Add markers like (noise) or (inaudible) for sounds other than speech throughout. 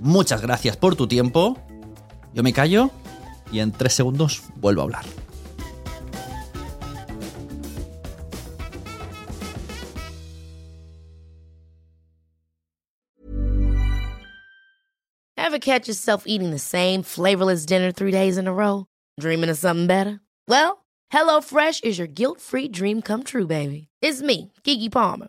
Muchas gracias por tu tiempo. Yo me callo y en tres segundos vuelvo a hablar. Ever catch yourself eating the same flavorless dinner three days in a row? Dreaming of something better? Well, HelloFresh is your guilt-free dream come true, baby. It's me, Kiki Palmer.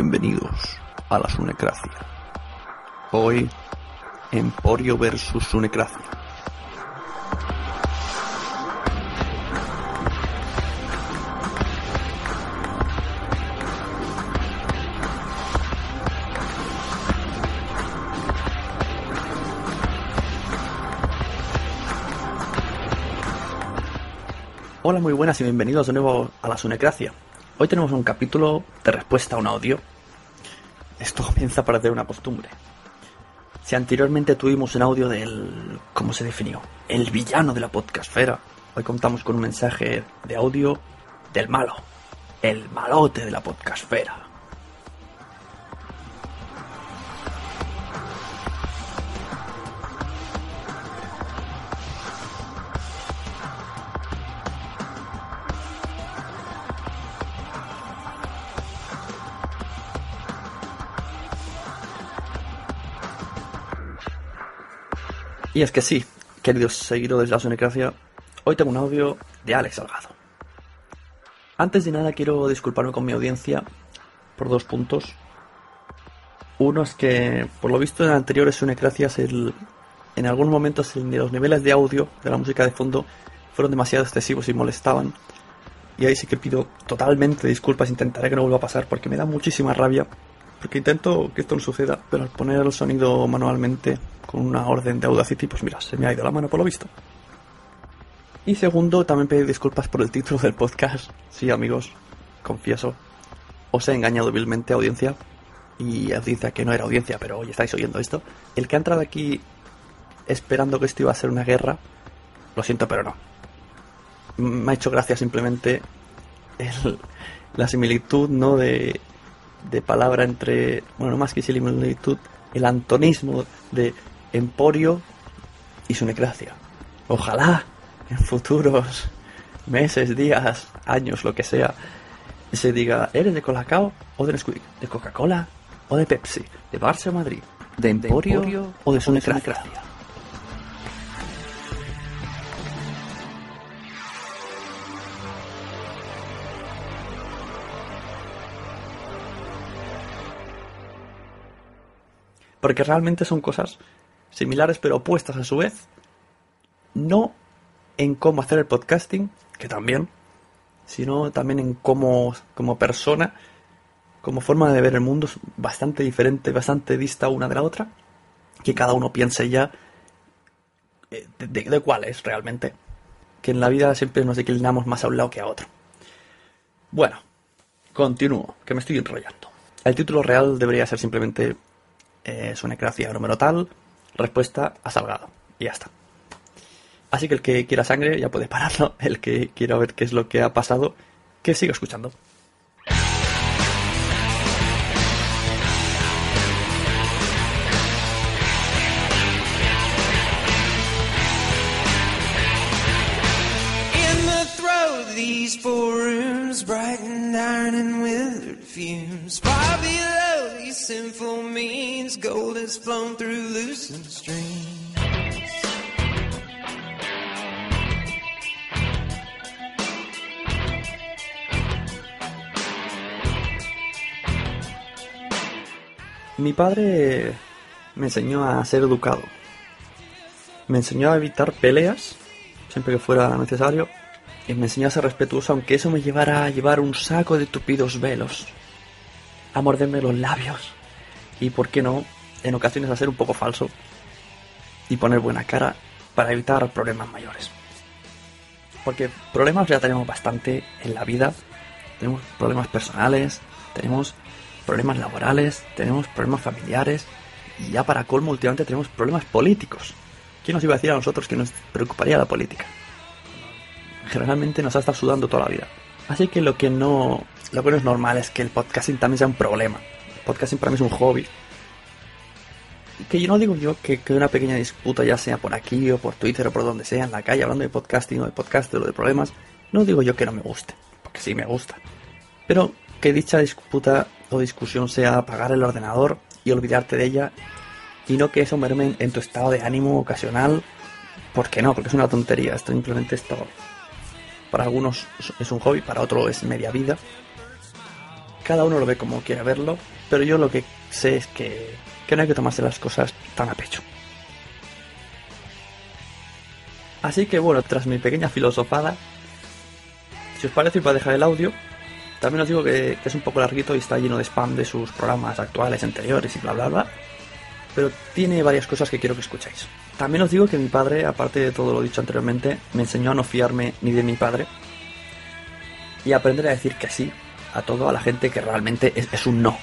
Bienvenidos a la Sunecracia. Hoy, Emporio versus Sunecracia. Hola, muy buenas y bienvenidos de nuevo a la Sunecracia. Hoy tenemos un capítulo de respuesta a un audio. Esto comienza a parecer una costumbre. Si anteriormente tuvimos un audio del... ¿cómo se definió? El villano de la podcastfera. Hoy contamos con un mensaje de audio del malo. El malote de la podcastfera. Y es que sí, queridos seguidores de la Sonecracia, hoy tengo un audio de Alex Salgado. Antes de nada quiero disculparme con mi audiencia por dos puntos. Uno es que, por lo visto en anteriores Sonecracias, en algunos momentos los niveles de audio de la música de fondo fueron demasiado excesivos y molestaban. Y ahí sí que pido totalmente disculpas, intentaré que no vuelva a pasar porque me da muchísima rabia. Porque intento que esto no suceda, pero al poner el sonido manualmente con una orden de Audacity, pues mira, se me ha ido la mano por lo visto. Y segundo, también pedir disculpas por el título del podcast. Sí, amigos, confieso, os he engañado vilmente, audiencia. Y audiencia que no era audiencia, pero hoy estáis oyendo esto. El que ha entrado aquí esperando que esto iba a ser una guerra, lo siento, pero no. Me ha hecho gracia simplemente el- la similitud, ¿no? De, de palabra entre, bueno, no más que similitud, el antonismo de emporio y sunecracia. Ojalá en futuros meses, días, años, lo que sea, se diga, ¿eres de Colacao o de Nesquik? ¿De Coca-Cola o de Pepsi? ¿De Barça o Madrid? ¿De Emporio, o de Sunecracia? Porque realmente son cosas similares pero opuestas a su vez. No en cómo hacer el podcasting, que también, sino también en cómo, como persona, como forma de ver el mundo, es bastante diferente, bastante dista una de la otra. Que cada uno piense ya eh, de, de cuál es realmente. Que en la vida siempre nos declinamos más a un lado que a otro. Bueno, continúo, que me estoy enrollando. El título real debería ser simplemente eh, Sonecracia número tal, respuesta a Salgado. Y ya está. Así que el que quiera sangre ya puede pararlo. (laughs) El que quiera ver qué es lo que ha pasado, que siga escuchando. Mi padre me enseñó a ser educado. Me enseñó a evitar peleas, siempre que fuera necesario. Y me enseñó a ser respetuoso, aunque eso me llevara a llevar un saco de tupidos velos. A morderme los labios. Y, por qué no, en ocasiones a ser un poco falso. Y poner buena cara para evitar problemas mayores. Porque problemas ya tenemos bastante en la vida. Tenemos problemas personales, tenemos problemas laborales, tenemos problemas familiares y ya para colmo últimamente tenemos problemas políticos. ¿Quién nos iba a decir a nosotros que nos preocuparía la política? Generalmente nos ha estado sudando toda la vida. Así que lo que no, lo que no es normal es que el podcasting también sea un problema. El podcasting para mí es un hobby. Que yo no digo yo que, una pequeña disputa, ya sea por aquí o por Twitter o por donde sea, en la calle, hablando de podcasting o de podcast o de problemas, no digo yo que no me guste, porque sí me gusta. Pero que dicha disputa o discusión sea apagar el ordenador y olvidarte de ella y no que eso merme en tu estado de ánimo ocasional, porque no, porque es una tontería, esto simplemente esto para algunos es un hobby, para otros es media vida. Cada uno lo ve como quiere verlo, pero yo lo que sé es que, que no hay que tomarse las cosas tan a pecho. Así que bueno, tras mi pequeña filosofada, si os parece, voy a dejar el audio también os digo que, es un poco larguito y está lleno de spam de sus programas actuales, anteriores y bla bla bla. Pero tiene varias cosas que quiero que escuchéis. También os digo que mi padre, aparte de todo lo dicho anteriormente, me enseñó a no fiarme ni de mi padre y a aprender a decir que sí a todo a la gente que realmente es un no.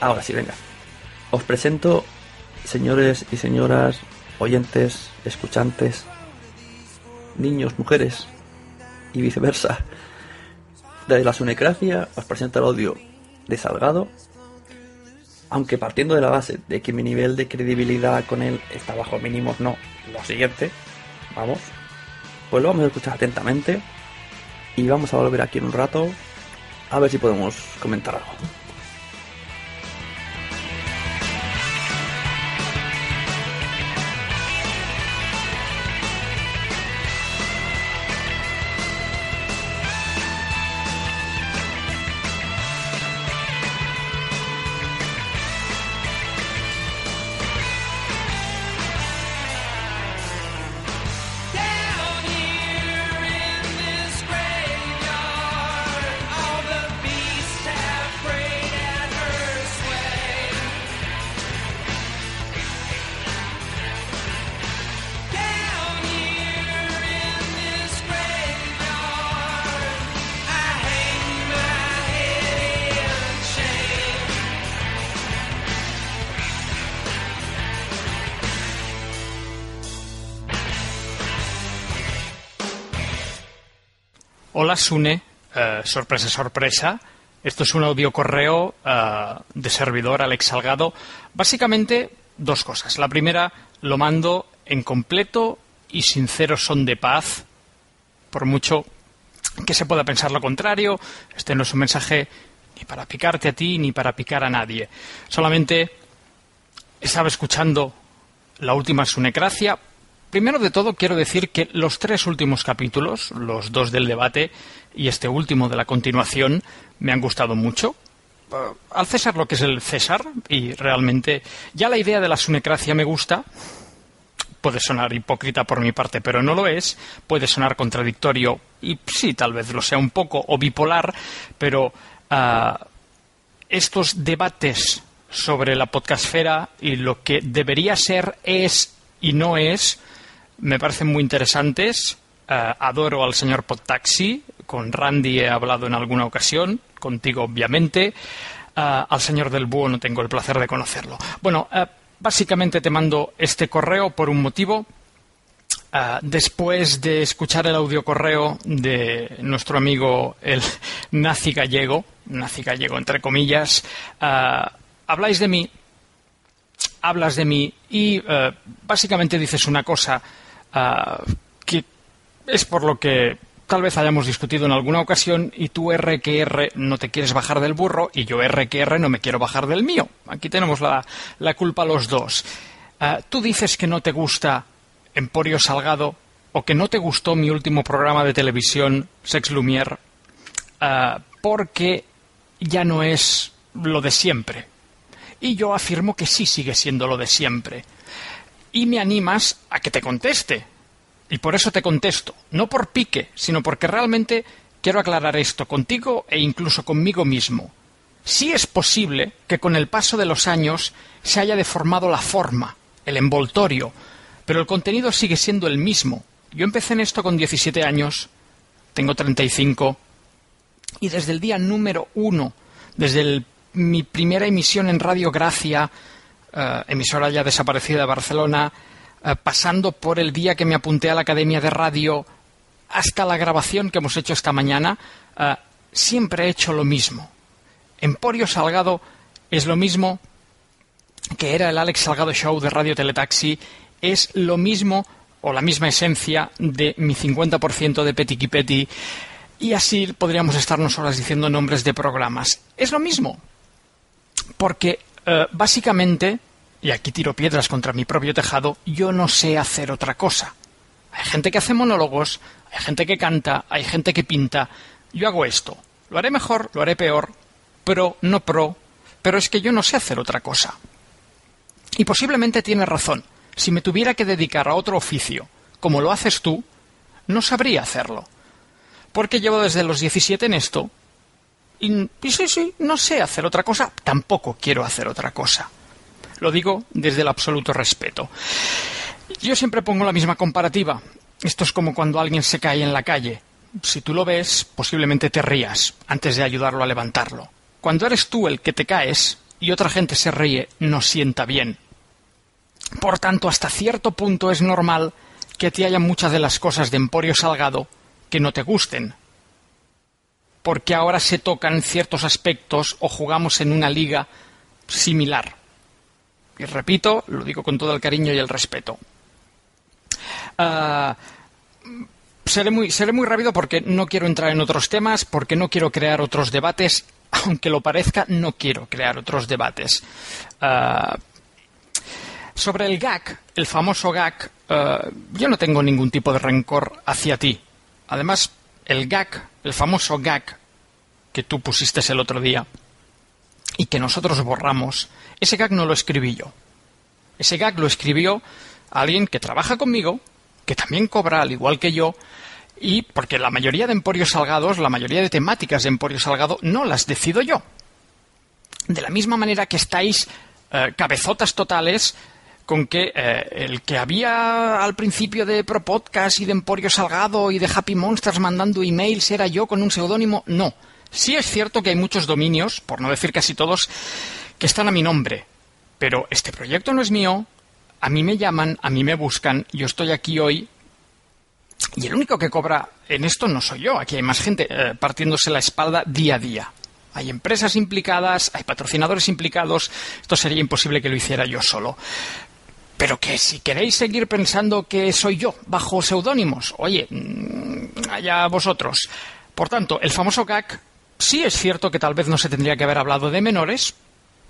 Ahora sí, venga. Os presento, señores y señoras, oyentes, escuchantes, niños, mujeres, y viceversa. De la sunecracia os presento el audio de Salgado, aunque partiendo de la base de que mi nivel de credibilidad con él está bajo mínimos, no, lo siguiente, vamos, pues lo vamos a escuchar atentamente y vamos a volver aquí en un rato a ver si podemos comentar algo. Hola Sune, Eh, sorpresa, sorpresa. Esto es un audio correo eh, de servidor Alex Salgado. Básicamente dos cosas. La primera lo mando en completo y sincero son de paz, por mucho que se pueda pensar lo contrario. Este no es un mensaje ni para picarte a ti ni para picar a nadie. Solamente estaba escuchando la última Sunecracia. Primero de todo, quiero decir que los tres últimos capítulos, los dos del debate y este último de la continuación, me han gustado mucho. eh, al César lo que es el César y realmente ya la idea de la sunecracia me gusta. Puede sonar hipócrita por mi parte, pero no lo es. Puede sonar contradictorio y sí, tal vez lo sea un poco o bipolar, pero ah, estos debates sobre la podcastfera y lo que debería ser, es y no es, me parecen muy interesantes. Eh, adoro al señor Podtaxi, con Randy he hablado en alguna ocasión, contigo obviamente. Eh, al señor del Búho no tengo el placer de conocerlo. Bueno, eh, básicamente te mando este correo por un motivo. después de escuchar el audio correo de nuestro amigo el (laughs) nazi gallego, nazi gallego entre comillas, habláis de mí, hablas de mí y básicamente dices una cosa que es por lo que tal vez hayamos discutido en alguna ocasión y tú R que R no te quieres bajar del burro y yo R que R no me quiero bajar del mío. Aquí tenemos la, culpa los dos. Ah, tú dices que no te gusta Emporio Salgado o que no te gustó mi último programa de televisión, Sex Lumière, ah, porque ya no es lo de siempre. Y yo afirmo que sí sigue siendo lo de siempre. Y me animas a que te conteste. Y por eso te contesto, no por pique, sino porque realmente quiero aclarar esto contigo e incluso conmigo mismo. Sí es posible que con el paso de los años se haya deformado la forma, el envoltorio, pero el contenido sigue siendo el mismo. Yo empecé en esto con 17 años, tengo 35, y desde el día número uno, desde mi primera emisión en Radio Gracia, eh, emisora ya desaparecida de Barcelona, eh, pasando por el día que me apunté a la Academia de Radio hasta la grabación que hemos hecho esta mañana, eh, siempre he hecho lo mismo. Emporio Salgado es lo mismo que era el Alex Salgado Show de Radio Teletaxi, es lo mismo o la misma esencia de mi 50% de Petit Petit y así podríamos estarnos horas diciendo nombres de programas. Es lo mismo, porque eh, básicamente y aquí tiro piedras contra mi propio tejado, yo no sé hacer otra cosa. Hay gente que hace monólogos, hay gente que canta, hay gente que pinta. Yo hago esto. Lo haré mejor, lo haré peor, pro, no pro, pero es que yo no sé hacer otra cosa. Y posiblemente tiene razón. Si me tuviera que dedicar a otro oficio, como lo haces tú, no sabría hacerlo. Porque llevo desde los 17 en esto. Y, sí, sí, no sé hacer otra cosa, tampoco quiero hacer otra cosa. Lo digo desde el absoluto respeto. Yo siempre pongo la misma comparativa. Esto es como cuando alguien se cae en la calle. Si tú lo ves, posiblemente te rías antes de ayudarlo a levantarlo. Cuando eres tú el que te caes y otra gente se ríe, no sienta bien. Por tanto, hasta cierto punto es normal que te haya muchas de las cosas de Emporio Salgado que no te gusten. Porque ahora se tocan ciertos aspectos o jugamos en una liga similar. Y repito, lo digo con todo el cariño y el respeto. Ah, seré, muy, muy rápido porque no quiero entrar en otros temas, porque no quiero crear otros debates. (laughs) Aunque lo parezca, no quiero crear otros debates. Ah, sobre el gag, el famoso gag, ah, yo no tengo ningún tipo de rencor hacia ti. Además, el gag, el famoso gag que tú pusiste el otro día y que nosotros borramos, ese gag no lo escribí yo. Ese gag lo escribió alguien que trabaja conmigo, que también cobra al igual que yo, y porque la mayoría de emporios salgados, la mayoría de temáticas de emporio salgado, no las decido yo. De la misma manera que estáis eh, cabezotas totales con que eh, el que había al principio de Pro Podcast y de Emporio Salgado y de Happy Monsters mandando emails era yo con un seudónimo, no. Sí es cierto que hay muchos dominios, por no decir casi todos, que están a mi nombre. Pero este proyecto no es mío, a mí me llaman, a mí me buscan, yo estoy aquí hoy y el único que cobra en esto no soy yo, aquí hay más gente eh, partiéndose la espalda día a día. Hay empresas implicadas, hay patrocinadores implicados, esto sería imposible que lo hiciera yo solo. Pero que si queréis seguir pensando que soy yo, bajo seudónimos, oye, mm, allá vosotros. Por tanto, el famoso gag Sí es cierto que tal vez no se tendría que haber hablado de menores,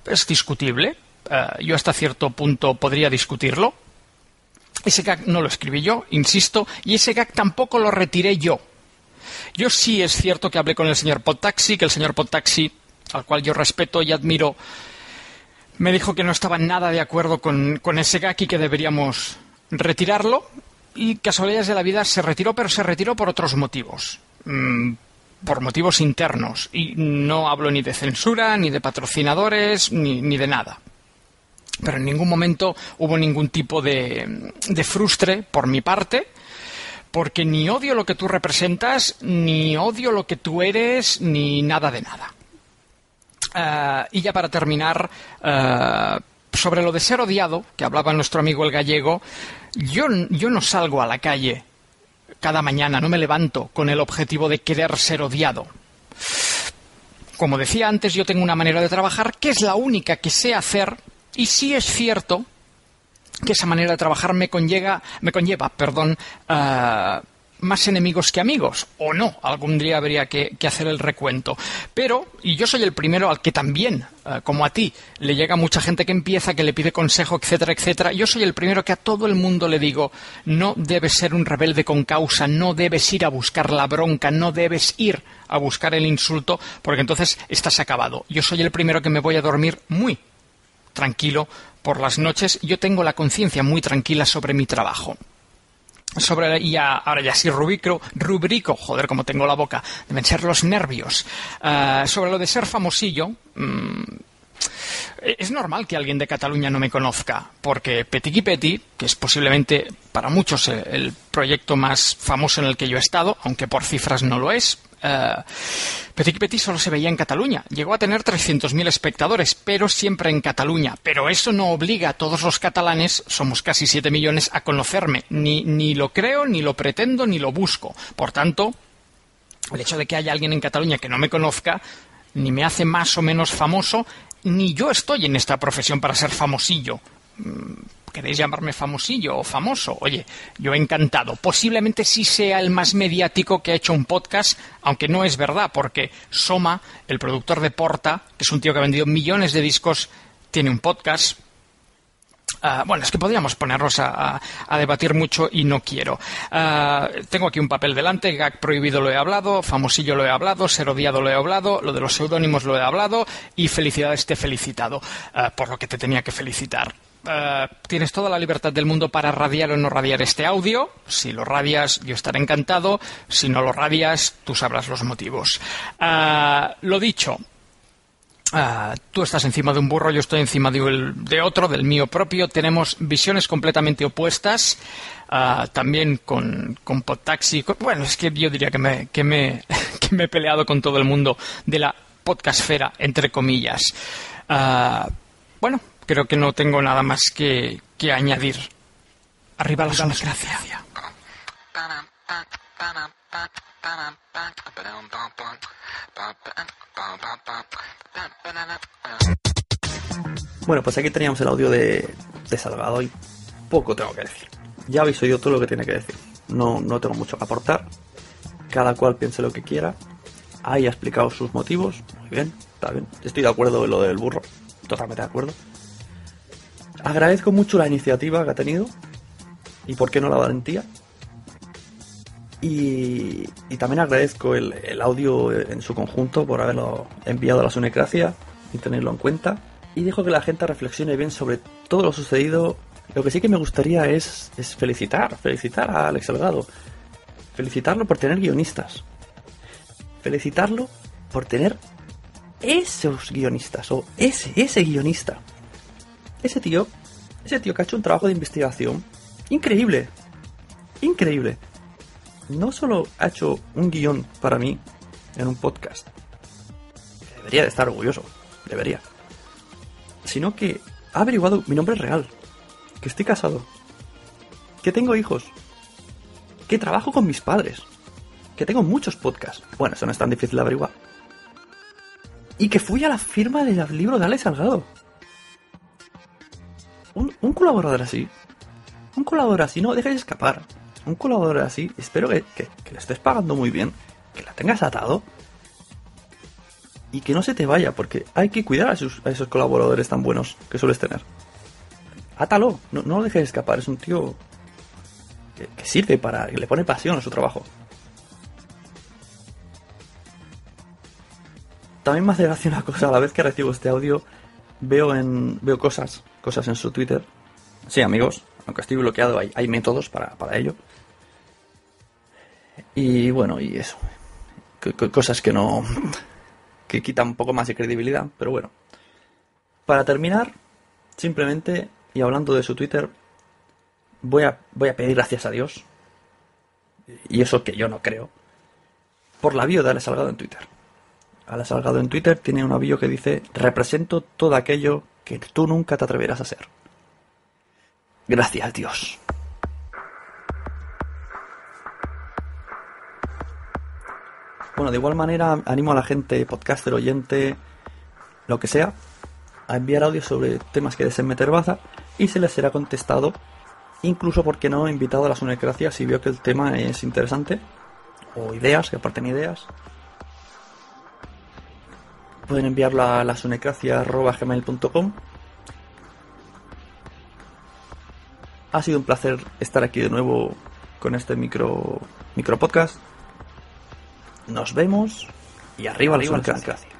es discutible, eh, yo hasta cierto punto podría discutirlo. Ese gag no lo escribí yo, insisto, y ese gag tampoco lo retiré yo. Yo sí es cierto que hablé con el señor Podtaxi, que el señor Podtaxi al cual yo respeto y admiro, me dijo que no estaba nada de acuerdo con, ese gag y que deberíamos retirarlo. Y casualidades de la vida se retiró, pero se retiró por otros motivos. Mm, por motivos internos. Y no hablo ni de censura, ni de patrocinadores, ni, ni de nada. Pero en ningún momento hubo ningún tipo de, de frustre por mi parte porque ni odio lo que tú representas, ni odio lo que tú eres, ni nada de nada. Eh, y ya para terminar, eh, sobre lo de ser odiado, que hablaba nuestro amigo el gallego, yo, yo no salgo a la calle cada mañana, no me levanto con el objetivo de querer ser odiado. Como decía antes, yo tengo una manera de trabajar que es la única que sé hacer y sí es cierto que esa manera de trabajar me conlleva, me conlleva perdón, uh, más enemigos que amigos, o no, algún día habría que, hacer el recuento. Pero, y yo soy el primero al que también, uh, como a ti, le llega mucha gente que empieza, que le pide consejo, etcétera, etcétera, yo soy el primero que a todo el mundo le digo, no debes ser un rebelde con causa, no debes ir a buscar la bronca, no debes ir a buscar el insulto, porque entonces estás acabado. Yo soy el primero que me voy a dormir muy tranquilo por las noches, yo tengo la conciencia muy tranquila sobre mi trabajo. Sobre, y ya, ahora ya sí rubrico, rubrico, joder, como tengo la boca, deben ser los nervios. Uh, sobre lo de ser famosillo, mmm, es normal que alguien de Cataluña no me conozca, porque Petit Petit, que es posiblemente para muchos el proyecto más famoso en el que yo he estado, aunque por cifras no lo es, Uh, Petit Petit solo se veía en Cataluña. Llegó a tener 300.000 espectadores, pero siempre en Cataluña. Pero eso no obliga a todos los catalanes, somos casi 7 millones, a conocerme. Ni, ni lo creo, ni lo pretendo, ni lo busco. Por tanto, el hecho de que haya alguien en Cataluña que no me conozca, ni me hace más o menos famoso, ni yo estoy en esta profesión para ser famosillo. ¿Queréis llamarme famosillo o famoso? Oye, yo encantado. Posiblemente sí sea el más mediático que ha hecho un podcast, aunque no es verdad, porque Soma, el productor de Porta, que es un tío que ha vendido millones de discos, tiene un podcast. Uh, bueno, es que podríamos ponernos a, debatir mucho y no quiero. Uh, tengo aquí un papel delante, gag prohibido lo he hablado, famosillo lo he hablado, ser odiado lo he hablado, lo de los seudónimos lo he hablado y felicidades te he felicitado uh, por lo que te tenía que felicitar. Uh, tienes toda la libertad del mundo para radiar o no radiar este audio. Si lo radias, yo estaré encantado. Si no lo radias, tú sabrás los motivos. Uh, lo dicho, uh, tú estás encima de un burro, yo estoy encima de, otro, del mío propio. Tenemos visiones completamente opuestas. también con, con Podtaxi. Bueno, es que yo diría que me, que, me, (laughs) que me he peleado con todo el mundo de la podcastfera, entre comillas. bueno, creo que no tengo nada más que, que añadir. Arriba la democracia. Bueno, pues aquí teníamos el audio de, de Salgado y poco tengo que decir. Ya habéis oído todo lo que tiene que decir. No, no tengo mucho que aportar. Cada cual piense lo que quiera. Ahí ha explicado sus motivos. Muy bien, está bien. Estoy de acuerdo en lo del burro. Totalmente de acuerdo. Agradezco mucho la iniciativa que ha tenido y por qué no la valentía. Y, también agradezco el, audio en su conjunto por haberlo enviado a la Sunecracia y tenerlo en cuenta. Y dejo que la gente reflexione bien sobre todo lo sucedido. Lo que sí que me gustaría es, es felicitar, felicitar a Alex Salgado. Felicitarlo por tener guionistas. Felicitarlo por tener esos guionistas o ese, ese guionista. Ese tío, ese tío que ha hecho un trabajo de investigación increíble. Increíble. No solo ha hecho un guion para mí en un podcast. Debería de estar orgulloso. Debería. Sino que ha averiguado mi nombre real. Que estoy casado. Que tengo hijos. Que trabajo con mis padres. Que tengo muchos podcasts. Bueno, eso no es tan difícil de averiguar. Y que fui a la firma del libro de Alex Salgado un, colaborador así, un colaborador así, no dejes escapar. Un colaborador así, espero que, que, le estés pagando muy bien, que la tengas atado y que no se te vaya, porque hay que cuidar a a esos colaboradores tan buenos que sueles tener. Átalo, no, no lo dejes escapar, es un tío que, que sirve para, que le pone pasión a su trabajo. también me hace gracia una cosa, a la vez que recibo este audio, veo en veo cosas, cosas en su Twitter. Sí, amigos, aunque estoy bloqueado, hay, métodos para, para ello. Y bueno, y eso. Cosas que no. (laughs) que quitan un poco más de credibilidad, pero bueno. Para terminar, simplemente, y hablando de su Twitter, voy a, voy a pedir gracias a Dios, y eso que yo no creo, por la bio de Ale Salgado en Twitter. Ale Salgado en Twitter tiene una bio que dice: Represento todo aquello que tú nunca te atreverás a ser. Gracias, Dios. Bueno, de igual manera animo a la gente, podcaster, oyente, lo que sea, a enviar audios sobre temas que deseen meter baza y se les será contestado, incluso porque no invitado a la Sunecracia si veo que el tema es interesante, o ideas, que aporten ideas. Pueden enviarlo a la sunecracia.gmail.com Ha sido un placer estar aquí de nuevo con este micro, micro podcast. Nos vemos y arriba, arriba la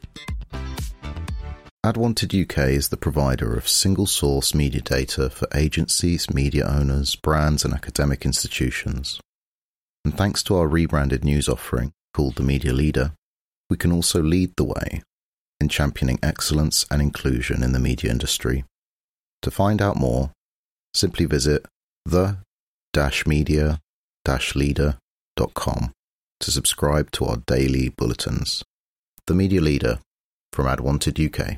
AdWanted UK is the provider of single source media data for agencies, media owners, brands, and academic institutions. And thanks to our rebranded news offering called The Media Leader, we can also lead the way in championing excellence and inclusion in the media industry. To find out more, simply visit the media leader.com to subscribe to our daily bulletins. The Media Leader from AdWanted UK.